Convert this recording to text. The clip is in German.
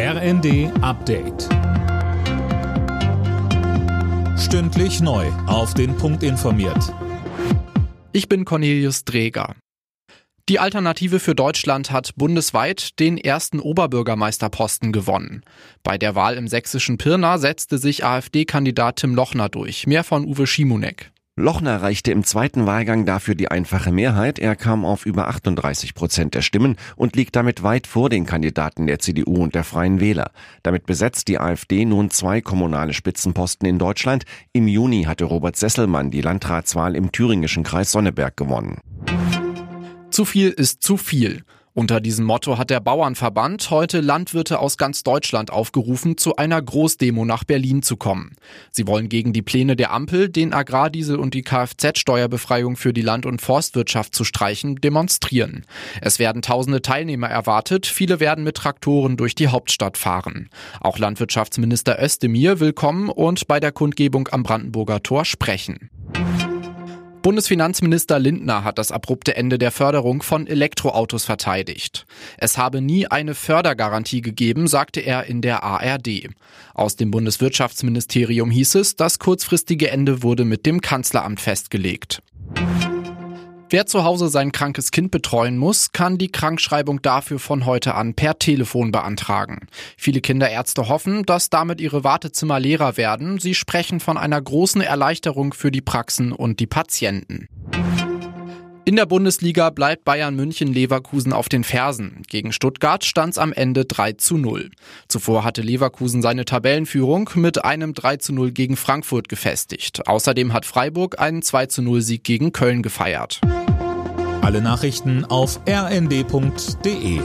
RND Update. Stündlich neu. Auf den Punkt informiert. Ich bin Cornelius Dreger. Die Alternative für Deutschland hat bundesweit den ersten Oberbürgermeisterposten gewonnen. Bei der Wahl im sächsischen Pirna setzte sich AfD-Kandidat Tim Lochner durch. Mehr von Uwe Schimonek. Lochner erreichte im zweiten Wahlgang dafür die einfache Mehrheit. Er kam auf über 38 Prozent der Stimmen und liegt damit weit vor den Kandidaten der CDU und der Freien Wähler. Damit besetzt die AfD nun zwei kommunale Spitzenposten in Deutschland. Im Juni hatte Robert Sesselmann die Landratswahl im thüringischen Kreis Sonneberg gewonnen. Zu viel ist zu viel. Unter diesem Motto hat der Bauernverband heute Landwirte aus ganz Deutschland aufgerufen, zu einer Großdemo nach Berlin zu kommen. Sie wollen gegen die Pläne der Ampel, den Agrardiesel und die Kfz-Steuerbefreiung für die Land- und Forstwirtschaft zu streichen, demonstrieren. Es werden tausende Teilnehmer erwartet, viele werden mit Traktoren durch die Hauptstadt fahren. Auch Landwirtschaftsminister Özdemir will kommen und bei der Kundgebung am Brandenburger Tor sprechen. Bundesfinanzminister Lindner hat das abrupte Ende der Förderung von Elektroautos verteidigt. Es habe nie eine Fördergarantie gegeben, sagte er in der ARD. Aus dem Bundeswirtschaftsministerium hieß es, das kurzfristige Ende wurde mit dem Kanzleramt festgelegt. Wer zu Hause sein krankes Kind betreuen muss, kann die Krankschreibung dafür von heute an per Telefon beantragen. Viele Kinderärzte hoffen, dass damit ihre Wartezimmer leerer werden. Sie sprechen von einer großen Erleichterung für die Praxen und die Patienten. In der Bundesliga bleibt Bayern München Leverkusen auf den Fersen. Gegen Stuttgart stand es am Ende 3 zu 0. Zuvor hatte Leverkusen seine Tabellenführung mit einem 3 zu 0 gegen Frankfurt gefestigt. Außerdem hat Freiburg einen 2 zu 0 Sieg gegen Köln gefeiert. Alle Nachrichten auf rnd.de